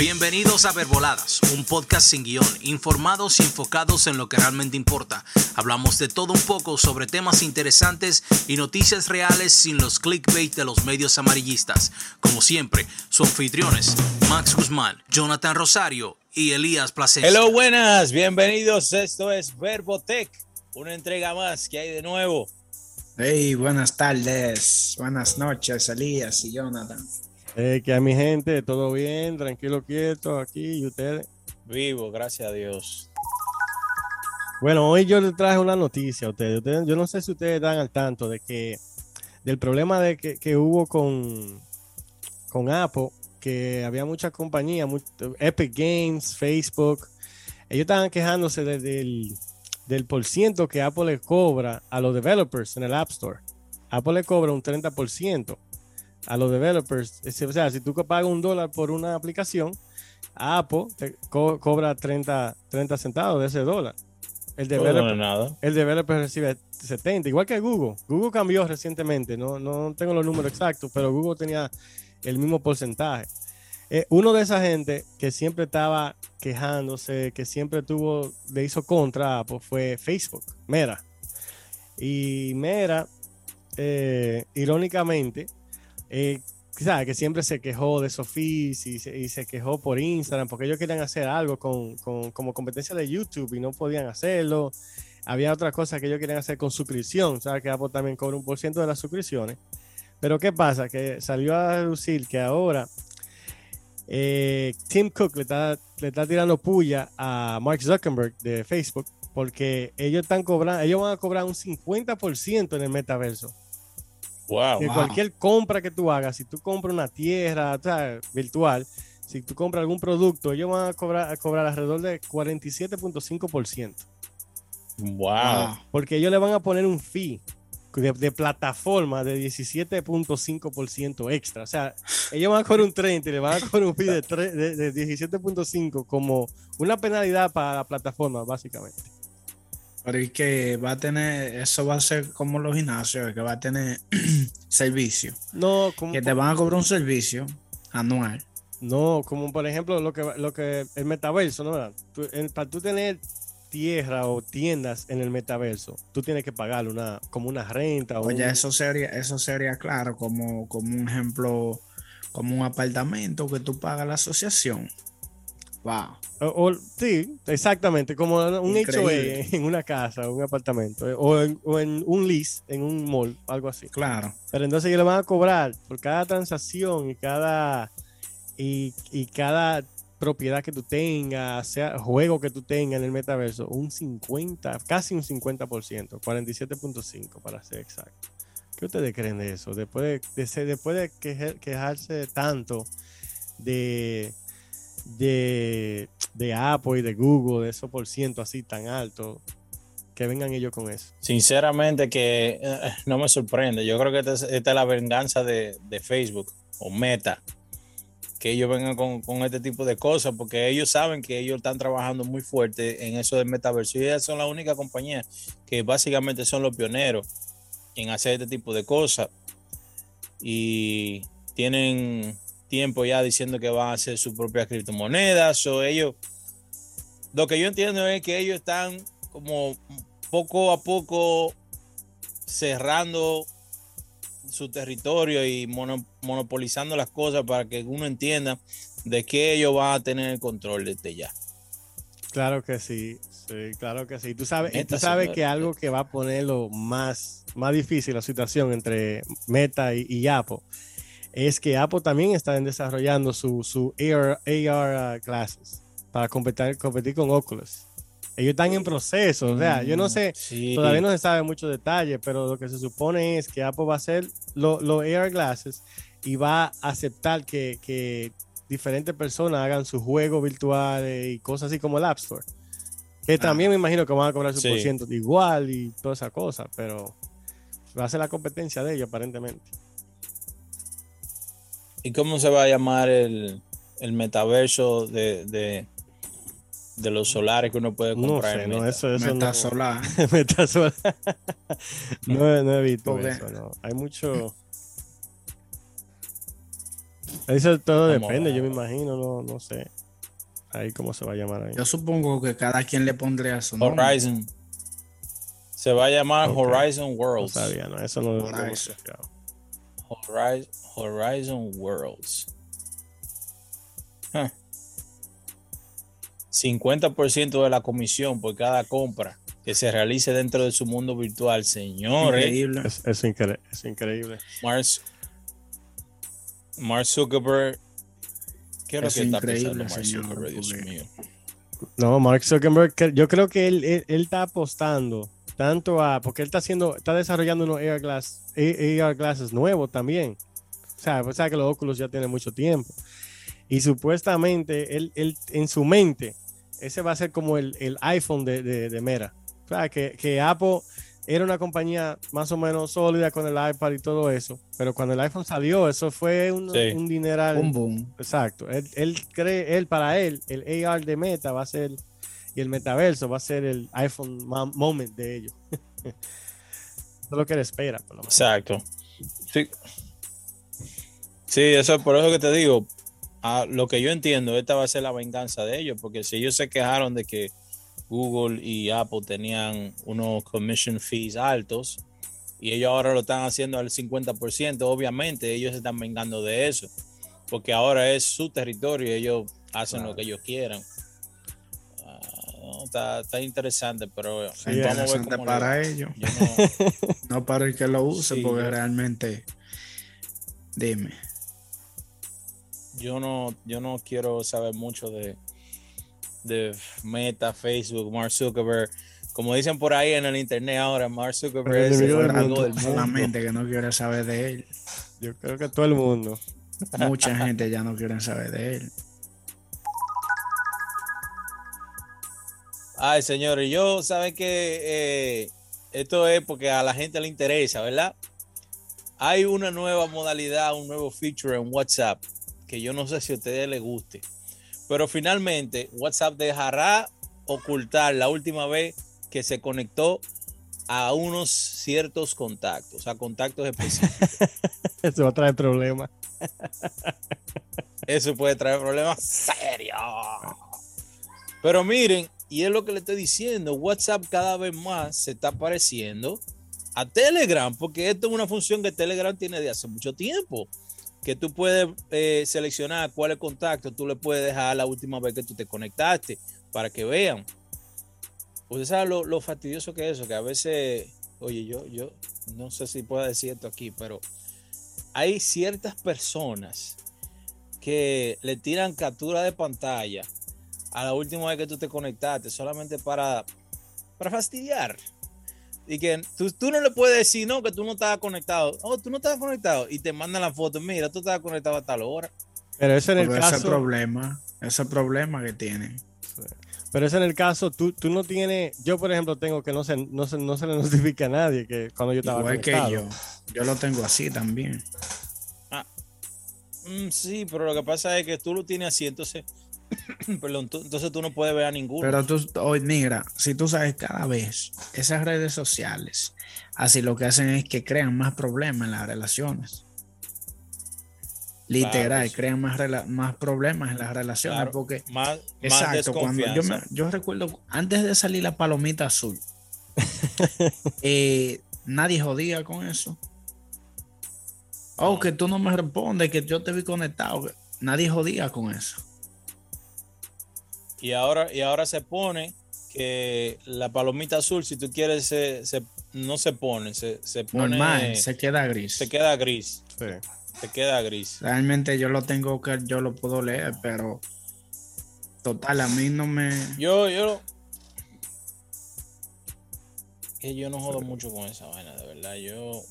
Bienvenidos a Verboladas, un podcast sin guion, informados y enfocados en lo que realmente importa. Hablamos de todo un poco sobre temas interesantes y noticias reales sin los clickbait de los medios amarillistas. Como siempre, sus anfitriones, Max Guzmán, Jonathan Rosario y Elías Placer. Hello, buenas, bienvenidos. Esto es Verbotech, una entrega más que hay de nuevo. Hey, buenas tardes, buenas noches, Elías y Jonathan. Eh, que a mi gente, todo bien, tranquilo, quieto aquí y ustedes. Vivo, gracias a Dios. Bueno, hoy yo les traje una noticia a ustedes. ustedes yo no sé si ustedes están al tanto de que del problema de que, que hubo con, con Apple, que había muchas compañías, Epic Games, Facebook, ellos estaban quejándose del, del por ciento que Apple le cobra a los developers en el App Store. Apple le cobra un 30% a los developers. O sea, si tú pagas un dólar por una aplicación, Apple te cobra 30, 30 centavos de ese dólar. El developer, nada. el developer recibe 70, igual que Google. Google cambió recientemente, no, no tengo los números exactos, pero Google tenía el mismo porcentaje. Eh, uno de esa gente que siempre estaba quejándose, que siempre tuvo, le hizo contra Apple, fue Facebook, Mera. Y Mera, eh, irónicamente, eh, que siempre se quejó de Sofis y se, quejó por Instagram porque ellos querían hacer algo con, como competencia de YouTube y no podían hacerlo. Había otra cosa que ellos querían hacer con suscripción, ¿sabes? Que Apple también cobra un por ciento de las suscripciones. Pero ¿qué pasa? Que salió a reducir que ahora eh, Tim Cook le está, le está tirando puya a Mark Zuckerberg de Facebook porque ellos están cobrando, ellos van a cobrar un 50% en el metaverso. Wow, cualquier compra que tú hagas, si tú compras una tierra virtual, si tú compras algún producto, ellos van a cobrar, a cobrar alrededor de 47.5%. Wow. Porque ellos le van a poner un fee de, plataforma de 17.5% extra. O sea, ellos van a cobrar un 30 y le van a cobrar un fee de, de 17.5 como una penalidad para la plataforma, básicamente. Pero es que va a tener, eso va a ser como los gimnasios, que va a tener servicio. No, como. Que te van a cobrar un servicio anual. No, como por ejemplo lo que, lo que el metaverso, ¿no? para tú tener tierra o tiendas en el metaverso, tú tienes que pagar una, como una renta. O Oye, eso sería, eso sería claro, como, como un ejemplo, como un apartamento que tú pagas la asociación. Wow. sí, exactamente, como un HOA en una casa, un apartamento, eh, o en, un lease, en un mall, algo así. Claro. Pero entonces ellos le van a cobrar por cada transacción y cada y, cada propiedad que tú tengas, sea juego que tú tengas en el metaverso, un 50, casi un 50%, 47.5 para ser exacto. ¿Qué ustedes creen de eso? Después de, después de quejarse tanto de de, de Apple y de Google, de esos por ciento así tan alto, que vengan ellos con eso. Sinceramente que eh, no me sorprende. Yo creo que esta es, la venganza de, Facebook o Meta. Que ellos vengan con, este tipo de cosas, porque ellos saben que ellos están trabajando muy fuerte en eso del metaverso. Y ellos son la única compañía que básicamente son los pioneros en hacer este tipo de cosas. Y tienen tiempo ya diciendo que van a hacer sus propias criptomonedas o ellos lo que yo entiendo es que ellos están como poco a poco cerrando su territorio y monopolizando las cosas para que uno entienda de que ellos van a tener el control desde ya. Claro que sí, sí, claro que sí. Tú sabes, tú sabes que algo que va a ponerlo más, más difícil la situación entre Meta y, y Apple es que Apple también está desarrollando su, su AR, AR uh, para competir, competir con Oculus. Ellos están en proceso, o sea, yo no sé, todavía no se sabe mucho detalle, pero lo que se supone es que Apple va a hacer los AR glasses y va a aceptar que, diferentes personas hagan sus juegos virtuales y cosas así como el App Store. Que también me imagino que van a cobrar su por ciento igual y toda esa cosa, pero va a ser la competencia de ellos aparentemente. ¿Y cómo se va a llamar el, metaverso de, de, los solares que uno puede comprar? No sé, no, eso, eso metasolar. No. metasolar. no, no he visto eso, no. Hay mucho... Eso todo Vamos depende, yo me imagino, no, no sé. Ahí cómo se va a llamar ahí. Yo supongo que cada quien le pondría su nombre. Horizon. Se va a llamar. Horizon No Worlds. sabía, no, eso no, no Horizon. Horizon, Horizon Worlds. Huh. 50% de la comisión por cada compra que se realice dentro de su mundo virtual, señores. Increíble. Es, es incre- es increíble. Mark, Mark Zuckerberg. ¿Qué es lo Es que está pensando Mark señor, Zuckerberg? Dios mío. No, Mark Zuckerberg, yo creo que él, él, él está apostando tanto a, porque él está haciendo, está desarrollando unos AR, glass, AR glasses nuevos también. O sea, pues sabe que los óculos ya tienen mucho tiempo. Y supuestamente él, él en su mente, ese va a ser como el, el iPhone de, de, de Meta. O sea, que, que Apple era una compañía más o menos sólida con el iPad y todo eso, pero cuando el iPhone salió, eso fue un, Sí. un dineral. Boom, boom. Exacto. Él, él cree, él para él, el AR de Meta va a ser y el metaverso va a ser el iPhone moment de ellos. Eso es lo que él espera, por lo menos. Exacto. Sí. Sí, eso es por eso que te digo. a lo que yo entiendo, esta va a ser la venganza de ellos, porque si ellos se quejaron de que Google y Apple tenían unos commission fees altos y ellos ahora lo están haciendo al 50%, obviamente ellos se están vengando de eso, porque ahora es su territorio y ellos hacen lo que ellos quieran. No, está, está interesante, pero Sí, vamos a ver Interesante para ellos, no- no para el que lo use, Sí, porque yo- realmente, dime, yo no, yo no quiero saber mucho de, de Meta, Facebook, Mark Zuckerberg. Como dicen por ahí en el internet ahora, Mark Zuckerberg es el mundo. del mundo. solamente que no quiere saber de él. Yo creo que todo el mundo. Mucha gente ya no quiere saber de él. Ay, señores, yo saben que eh, esto es porque a la gente le interesa, ¿verdad? Hay una nueva modalidad, un nuevo feature en WhatsApp que yo no sé si a ustedes les guste, pero finalmente WhatsApp dejará ocultar la última vez que se conectó a unos ciertos contactos, a contactos específicos. Eso va a traer problemas. Eso puede traer problemas serios. Pero miren, y es lo que le estoy diciendo, WhatsApp cada vez más se está pareciendo a Telegram, porque esto es una función que Telegram tiene de hace mucho tiempo, que tú puedes eh, seleccionar cuál es el contacto, tú le puedes dejar la última vez que tú te conectaste para que vean. Usted sabe lo, lo fastidioso que es eso, que a veces, oye, yo, yo no sé si puedo decir esto aquí, pero hay ciertas personas que le tiran captura de pantalla a la última vez que tú te conectaste solamente para, para fastidiar. Y que tú, tú no le puedes decir, no, que tú no estabas conectado. Oh, tú no estabas conectado. Y te mandan la foto, mira, tú estabas conectado a tal hora. Pero eso en el ese caso. problema, ese problema que tienen. Pero eso en el caso, tú, tú no tienes. Yo, por ejemplo, tengo que no se, no se, no se le notifica a nadie que cuando yo estaba Igual que conectado. yo. Yo lo tengo así también. Mm, sí, pero lo que pasa es que tú lo tienes así, entonces, perdón, tú- entonces tú no puedes ver a ninguno. Pero tú, hoy mira, si tú sabes cada vez, esas redes sociales, así lo que hacen es que crean más problemas en las relaciones. Literal, Claro, sí. crean más, más problemas en las relaciones Claro, porque más, más Exacto, cuando yo, me- yo recuerdo antes de salir la palomita azul, eh, nadie jodía con eso. Oh, que tú no me respondes, que yo te vi conectado. Nadie jodía con eso. Y ahora, y ahora se pone que la palomita azul, si tú quieres, se, se- no se pone, se, se pone. Normal, se queda gris. se queda gris. Sí. Se queda gris. Realmente yo lo tengo que, yo lo puedo leer, pero total, a mí no me. Yo, yo. Que yo no jodo mucho con esa vaina, de verdad. Yo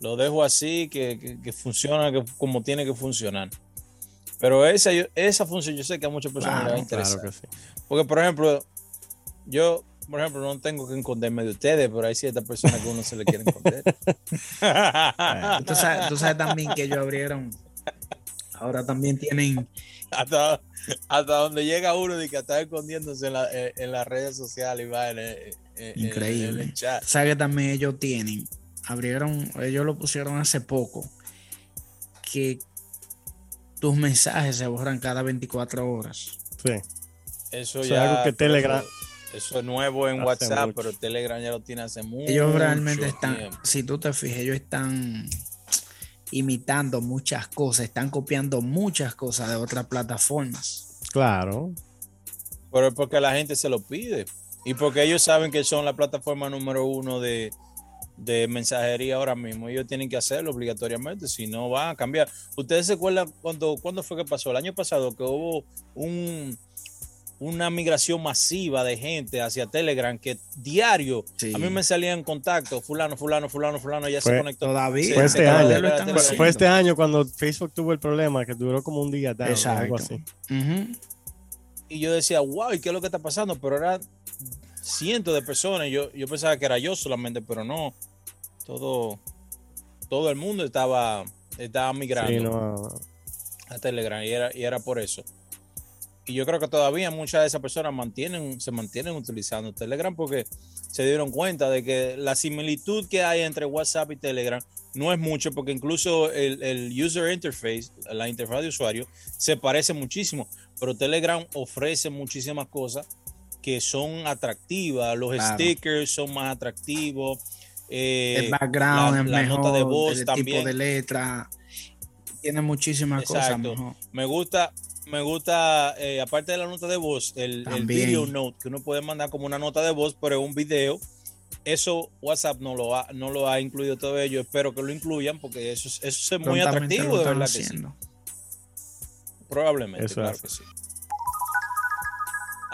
lo dejo así, que, que- que funciona que, como tiene que funcionar. Pero esa, yo- esa función yo sé que a muchas personas les va a Claro, interesar. Claro que sí. Porque, por ejemplo, yo, por ejemplo, no tengo que esconderme de ustedes, pero hay ciertas personas que uno se le quiere esconder. Tú sabes, tú sabes también que ellos abrieron. Ahora también tienen. hasta, hasta donde llega uno de que está escondiéndose en, la- en- en las redes sociales y va en el, en- en- en Increíble. el chat. Que también ellos tienen. Abrieron, ellos lo pusieron hace poco. Que tus mensajes se borran cada 24 horas. Sí. Eso Eso es ya. algo que Telegram- Eso, eso es nuevo en WhatsApp, mucho. pero Telegram ya lo tiene hace mucho. Ellos realmente están, tiempo. si tú te fijas, ellos están imitando muchas cosas, están copiando muchas cosas de otras plataformas. Claro. Pero es porque la gente se lo pide. Y porque ellos saben que son la plataforma número uno de, de mensajería ahora mismo. Ellos tienen que hacerlo obligatoriamente, si no van a cambiar. ¿Ustedes se acuerdan cuando, cuándo fue que pasó? El año pasado que hubo un, una migración masiva de gente hacia Telegram que diario Sí. a mí me salían contactos, fulano, fulano, fulano, fulano, ya Fue- se conectó. Todavía. Sí, Fue este año. Fue, este año cuando Facebook tuvo el problema que duró como un día down, o algo Exacto. y yo decía, wow, ¿y qué es lo que está pasando? Pero era cientos de personas. Yo, yo pensaba que era yo solamente, pero no. Todo, todo el mundo estaba, estaba migrando Sí, no, a Telegram y era, y era por eso. Y yo creo que todavía muchas de esas personas mantienen, se mantienen utilizando Telegram porque se dieron cuenta de que la similitud que hay entre WhatsApp y Telegram no es mucho, porque incluso el, el user interface, la interfaz de usuario, se parece muchísimo, pero Telegram ofrece muchísimas cosas que son atractivas, los Claro. stickers son más atractivos. eh, el background la- es la mejor, nota de voz el también. tipo de letra, tiene muchísimas cosas mejor. Me gusta, me gusta, eh, aparte de la nota de voz, el, video note, que uno puede mandar como una nota de voz, pero es un video. Eso WhatsApp no lo ha, no lo ha incluido todavía. Yo espero que lo incluyan porque eso, es- eso es muy atractivo, de verdad que sí. haciendo. Probablemente, Eso claro es. que sí.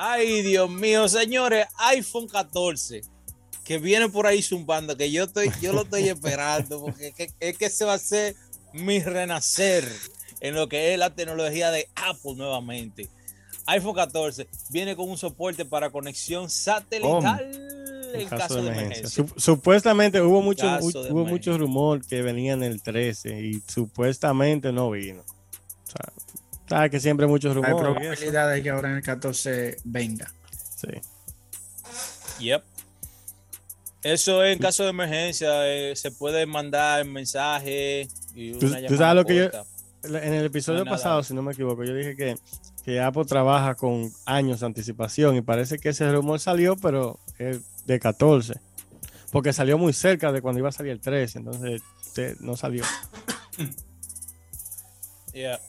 Ay, Dios mío, señores, iPhone 14 que viene por ahí zumbando, que yo estoy, yo lo estoy esperando, porque es que, es que ese va a ser mi renacer en lo que es la tecnología de Apple nuevamente. iPhone 14 viene con un soporte para conexión satelital en caso, de emergencia. Sup- supuestamente hubo mucho, hubo mucho rumor que venía en el 13 y supuestamente no vino. O sea, sabes que siempre hay muchos Hay rumores. y eso. probabilidad de que ahora en el 14 venga. Sí. Yep. Eso es en caso de emergencia, eh, se puede mandar mensaje y Tú- una tú llamada sabes lo que yo- En el episodio No hay pasado, si no me equivoco, yo dije que, que Apple trabaja con años de anticipación y parece que ese rumor salió, pero es de 14. Porque salió muy cerca de cuando iba a salir el 13, entonces te- no salió. Yeah.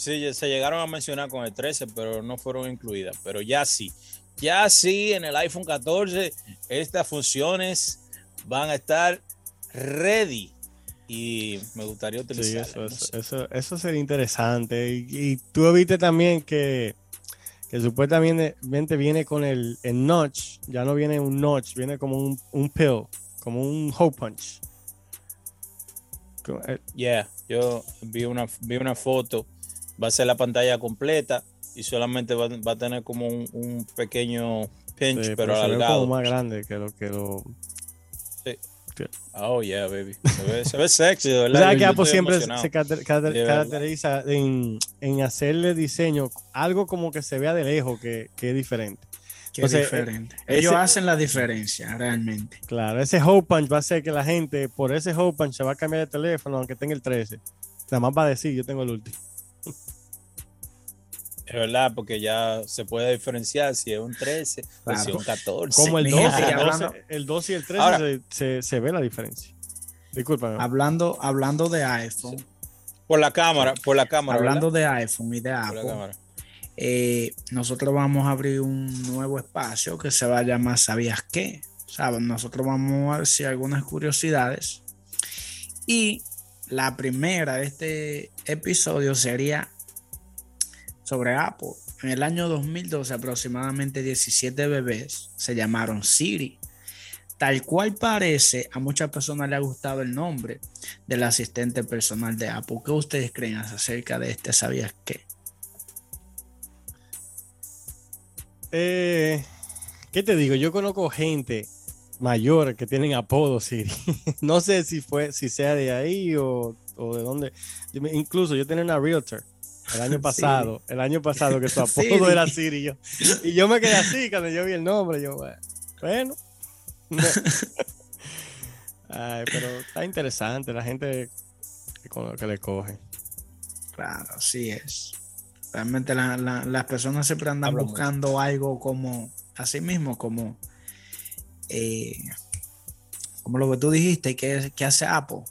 Sí, se llegaron a mencionar con el 13, pero no fueron incluidas. Pero ya sí. Ya sí, en el iPhone 14, estas funciones van a estar ready. Y me gustaría Sí, utilizarlas. eso, eso, eso, eso sería interesante. Y, y tú viste también que, que supuestamente viene con el, el notch, ya no viene un notch, viene como un, un pill, como un hole punch. Yeah, yo vi una, vi una foto. Va a ser la pantalla completa y solamente va, va a tener como un, un pequeño pinch, sí, pero se ve alargado. como más grande que lo que lo. Oh, yeah, baby. Se ve, se ve sexy, verdad. sabes Yo- que Apple siempre emocionado. se caracter- caracter- caracteriza en, en hacerle diseño algo como que se vea de lejos que, que es diferente. Que Entonces, es diferente. ese- Ellos hacen la diferencia realmente. Claro, ese hole punch va a hacer que la gente, por ese hole punch, se va a cambiar de teléfono, aunque tenga el 13. Nada más va a decir, yo tengo el último. Es verdad, porque ya se puede diferenciar si es un 13 o Claro. si es un 14. Como el mi 12, gente, y el 12, hablando- el 12 y el 13 Ahora- se, se- se ve la diferencia. Disculpa. Hablando, hablando de iPhone, Por la cámara, por la cámara. hablando de iPhone y de ¿verdad? Por la Apple, cámara. eh, nosotros vamos a abrir un nuevo espacio que se va a llamar ¿Sabías qué? ¿Sabes? Nosotros vamos a decir algunas curiosidades. Y la primera de este episodio sería sobre Apple. En el año 2012, aproximadamente 17 bebés se llamaron Siri. Tal cual parece, a muchas personas le ha gustado el nombre del asistente personal de Apple. ¿Qué ustedes creen acerca de este ¿Sabías qué? Eh, ¿Qué te digo? Yo conozco gente mayor que tienen apodo Siri. no sé si fue, si sea de ahí o, de dónde. Incluso yo tenía una realtor el año pasado, el año pasado que su apodo Siri. era Siri. y yo- y yo me quedé así cuando yo vi el nombre. Yo, bueno. Ay, pero está interesante la gente que con lo que le coge. Claro, así es. Realmente la- la- las personas siempre andan buscando algo como, así mismo, como, eh, como lo que tú dijiste, que, que hace Apple.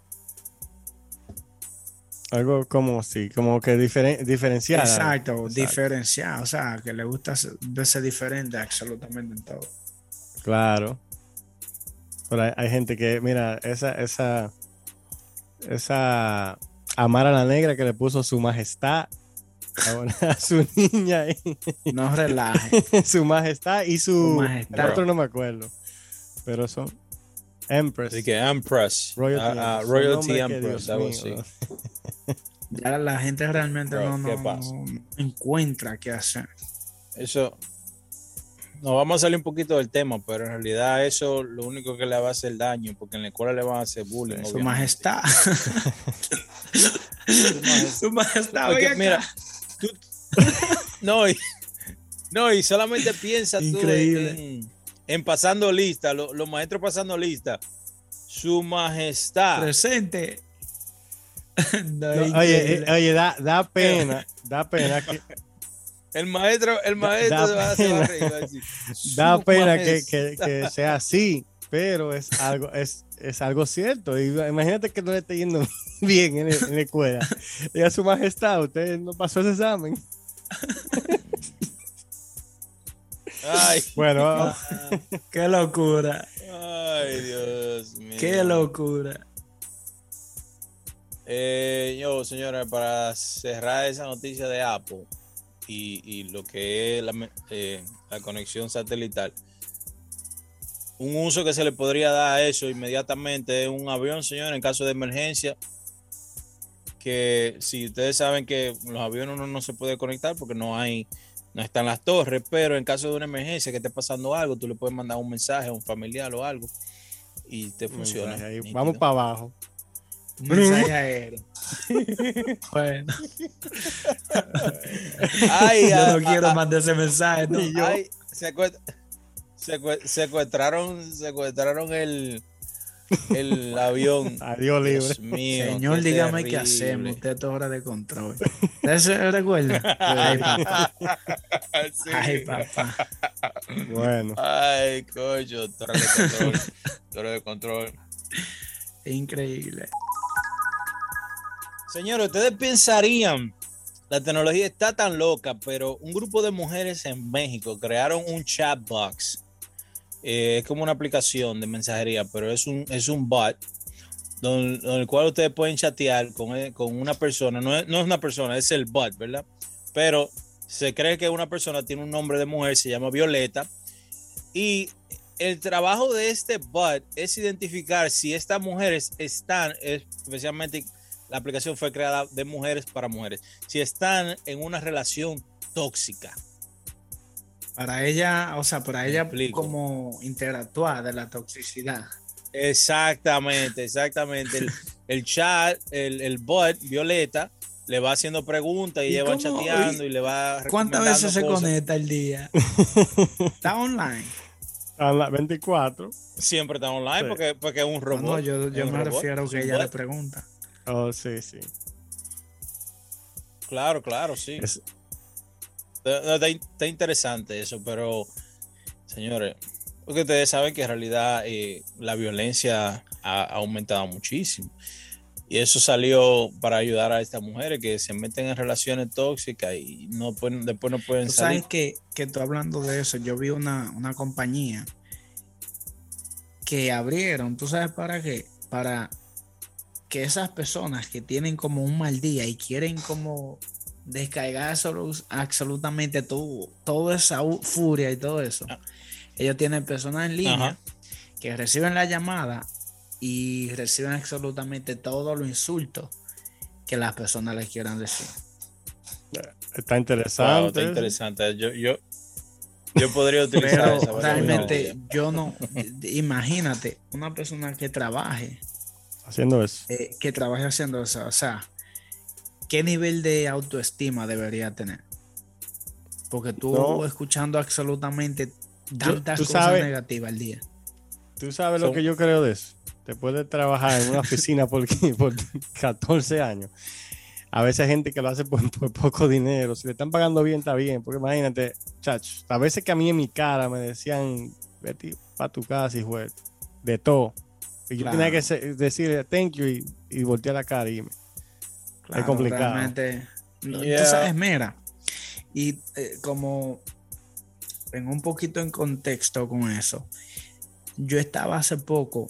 Algo como sí, como que diferen, diferenciar. algo. Exacto, Exacto. diferenciar, o sea, que le gusta verse diferente absolutamente en todo. Claro. Pero hay, hay gente que, mira, esa, esa, esa Amara la Negra que le puso su majestad a su niña y No relaje. su majestad y su, Su majestad. el otro no me acuerdo. Pero son Empress. Así que Empress. Royalty, ah, ah, Empress. Royalty Empress, algo mío, así. Ya la gente realmente Bro, no, ¿qué no- pasa? no encuentra qué hacer. Eso. Nos vamos a salir un poquito del tema, pero en realidad eso lo único que le va a hacer daño, porque en la escuela le van a hacer bullying. Su majestad. Su majestad. Porque, mira, tú- no, y, no, y solamente piensa tú Increíble. en, en pasando lista, lo- los maestros pasando lista. Su majestad. Presente. No, oye, eh, oye, da, da pena, da pena que, El maestro, el maestro da se va, se va a pena. reír, va a decir, da "Su pena que, majestad". que- que sea así, pero es algo, es, es algo cierto. Y imagínate que no le esté yendo bien en, el- en la escuela. Diga su majestad, usted no pasó ese examen. Ay, Bueno, Qué locura. ay, Dios mío. Qué locura. Eh, yo, señores, para cerrar esa noticia de Apple y, y lo que es la, eh, la conexión satelital, un uso que se le podría dar a eso inmediatamente es un avión, señores, en caso de emergencia. Que si ustedes saben que los aviones uno no se puede conectar porque no hay, no están las torres, pero en caso de una emergencia que esté pasando algo, tú le puedes mandar un mensaje a un familiar o algo y te funciona. vamos para abajo. Mensaje aéreo. bueno, Ay, yo ah, no quiero ah, mandar ese mensaje. ¿no? Ay, secue- secuestraron, secuestraron el, el avión. Adiós libre. Dios mío. Señor, qué dígame qué hacemos. Usted es hora de control. ¿Usted se recuerda? Ay, papá. Sí. Ay, papá. Bueno, Ay, coño, torre de control. torre de control. Increíble. Señores, ustedes pensarían, la tecnología está tan loca, pero un grupo de mujeres en México crearon un chat box. Eh, es como una aplicación de mensajería, pero es un, es un bot don- don el cual ustedes pueden chatear con, eh, con una persona. No es, no es una persona, es el bot, ¿verdad? Pero se cree que una persona tiene un nombre de mujer, se llama Violeta. Y el trabajo de este bot es identificar si estas mujeres están, especialmente la aplicación fue creada de mujeres para mujeres, si están en una relación tóxica. Para ella, o sea, para ella como interactuar de la toxicidad. Exactamente, exactamente. El, el chat, el, el bot, Violeta, le va haciendo preguntas y, ¿Y ella va chateando y le va ¿Cuántas veces se cosas. conecta al día? Está online. a las 24. Siempre está online Sí. porque, porque es un robot. no, yo, yo me robot, refiero es que un ella le pregunta. Oh, sí, sí. Claro, claro, sí. Es- Está, está- está interesante eso, pero señores, porque ustedes saben que en realidad eh, la violencia ha, ha aumentado muchísimo. Y eso salió para ayudar a estas mujeres que se meten en relaciones tóxicas y no pueden, después no pueden Tú salir. sabes que, que tú hablando de eso, yo vi una, una compañía que abrieron, ¿tú sabes para qué? Para que esas personas que tienen como un mal día y quieren como descargar absolu- absolutamente todo, toda esa furia y todo eso, Ah. ellos tienen personas en línea Ajá. que reciben la llamada y reciben absolutamente todos los insultos que las personas les quieran decir. Está Wow, interesante. está interesante. Yo, yo, yo podría utilizar Pero esa realmente yo no, imagínate una persona que trabaje, Haciendo eso. eh, que trabaje haciendo eso, o sea, ¿qué nivel de autoestima debería tener? Porque tú No. escuchando absolutamente tantas tú cosas sabes- negativas al día. ¿Tú sabes lo que yo creo de eso? Te puedes trabajar en una oficina por, por 14 años. A veces hay gente que lo hace por, por poco dinero. Si le están pagando bien, está bien. Porque imagínate, chacho, a veces que a mí en mi cara me decían, vete para tu casa y juez, de todo. Y yo Claro. tenía que decirle thank you y, y voltear la cara y irme. Claro, complicado. realmente, Yeah. Tú sabes, mira, y eh, como en un poquito en contexto con eso, yo estaba hace poco,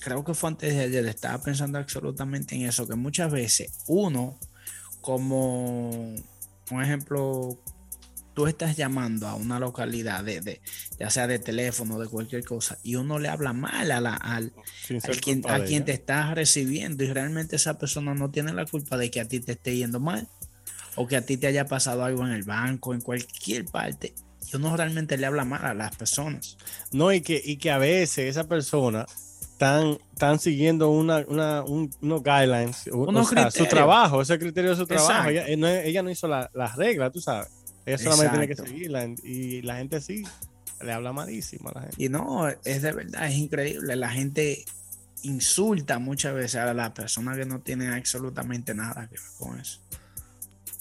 creo que fue antes de ayer, estaba pensando absolutamente en eso, que muchas veces uno, como un ejemplo, tú estás llamando a una localidad de, de- ya sea de teléfono, de cualquier cosa, y uno le habla mal a la, al, al quien, a quien te estás recibiendo y realmente esa persona no tiene la culpa de que a ti te esté yendo mal o que a ti te haya pasado algo en el banco, en cualquier parte. Y uno realmente le habla mal a las personas. No, y que, y que a veces esa persona están, están siguiendo una, una, un- unos guidelines, o- o Unos sea, su trabajo, ese criterio de su trabajo. Ella, eh, no, ella no hizo la- las reglas, tú sabes. Ella solamente tiene que seguirla y la gente sí le habla malísimo a la gente. Y no, es de verdad, es increíble. La gente insulta muchas veces a las personas que no tienen absolutamente nada que ver con eso.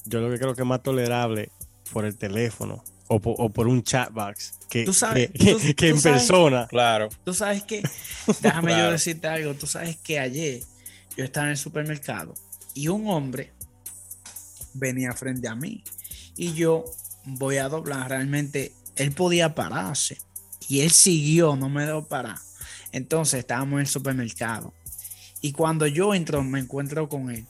Yo lo que creo que es más tolerable por el teléfono o por, o por un chatbox que, Tú sabes- que, que- tú- que en tú sabes- persona. Claro. Tú sabes que, déjame yo decirte algo, tú sabes que ayer yo estaba en el supermercado y un hombre venía frente a mí y yo voy a doblar, realmente él podía pararse y él siguió, no me dejó parar. Entonces estábamos en el supermercado y cuando yo entro me encuentro con él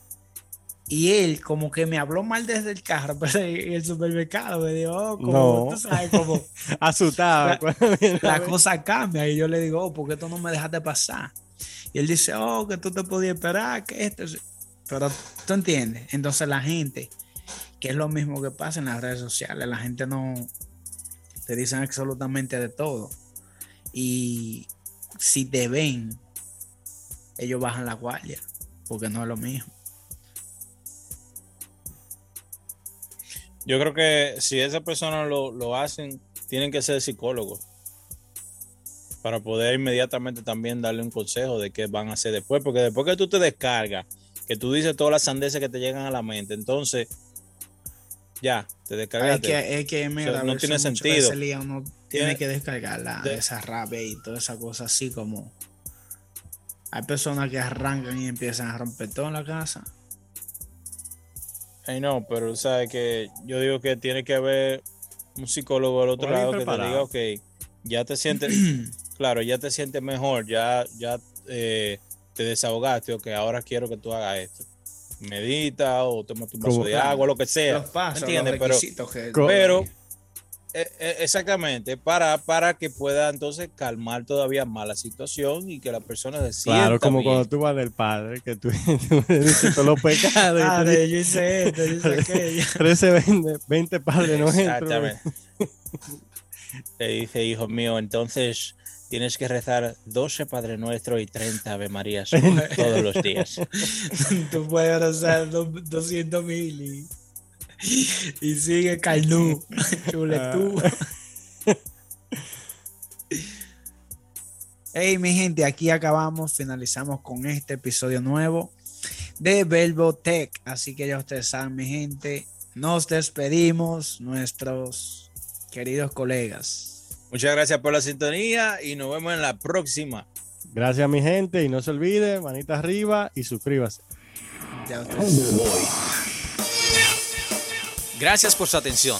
y él como que me habló mal desde el carro, pero en el supermercado me dijo, oh, como, No. tú sabes, como Asustado. La- a la cosa cambia y yo le digo, oh, ¿por qué tú no me dejaste pasar? Y él dice, oh, que tú te podías esperar, que esto. es-". Pero tú entiendes. Entonces la gente, que es lo mismo que pasa en las redes sociales, la gente no te dicen absolutamente de todo. Y si te ven, ellos bajan la guardia, porque no es lo mismo. Yo creo que si esas personas lo, lo hacen, tienen que ser psicólogos. Para poder inmediatamente también darle un consejo de qué van a hacer después. Porque después que tú te descargas, que tú dices todas las sandeces que te llegan a la mente, entonces ya, te Es descargaste. que, es que mira, O sea, a no tiene sentido. uno tiene Tiene- que descargarla, de- esa rabia y toda esa cosa así como hay personas que arrancan y empiezan a romper todo en la casa. Ay, no, pero sabes que yo digo que tiene que haber un psicólogo al otro lado que te diga, ok, ya te sientes, claro, ya te sientes mejor, ya, ya eh, te desahogaste, ok, ahora quiero que tú hagas esto. Medita o toma tu vaso de agua, lo que sea. Los pasos, ¿me entiendes? los Pero, pero eh, eh, exactamente, para, para que pueda entonces calmar todavía más la situación y que la persona se Claro, como bien. cuando tú vas del padre, que tú, tú dices todos los pecados. de yo hice esto, yo hice aquello. 13, 20, 20 padres nuestros. Exactamente. Le dice, hijo mío, entonces tienes que rezar 12 Padre Nuestro y 30 Ave Marías todos los días. Tú puedes rezar dos- 200 mil y, y sigue Carnú, chuletú. Hey, mi gente, aquí acabamos, finalizamos con este episodio nuevo de Verbo Tech. Así que ya ustedes saben, mi gente, nos despedimos, nuestros queridos colegas. Muchas gracias por la sintonía y nos vemos en la próxima. Gracias, mi gente. Y no se olvide, manita arriba y suscríbase. Ya Gracias por su atención.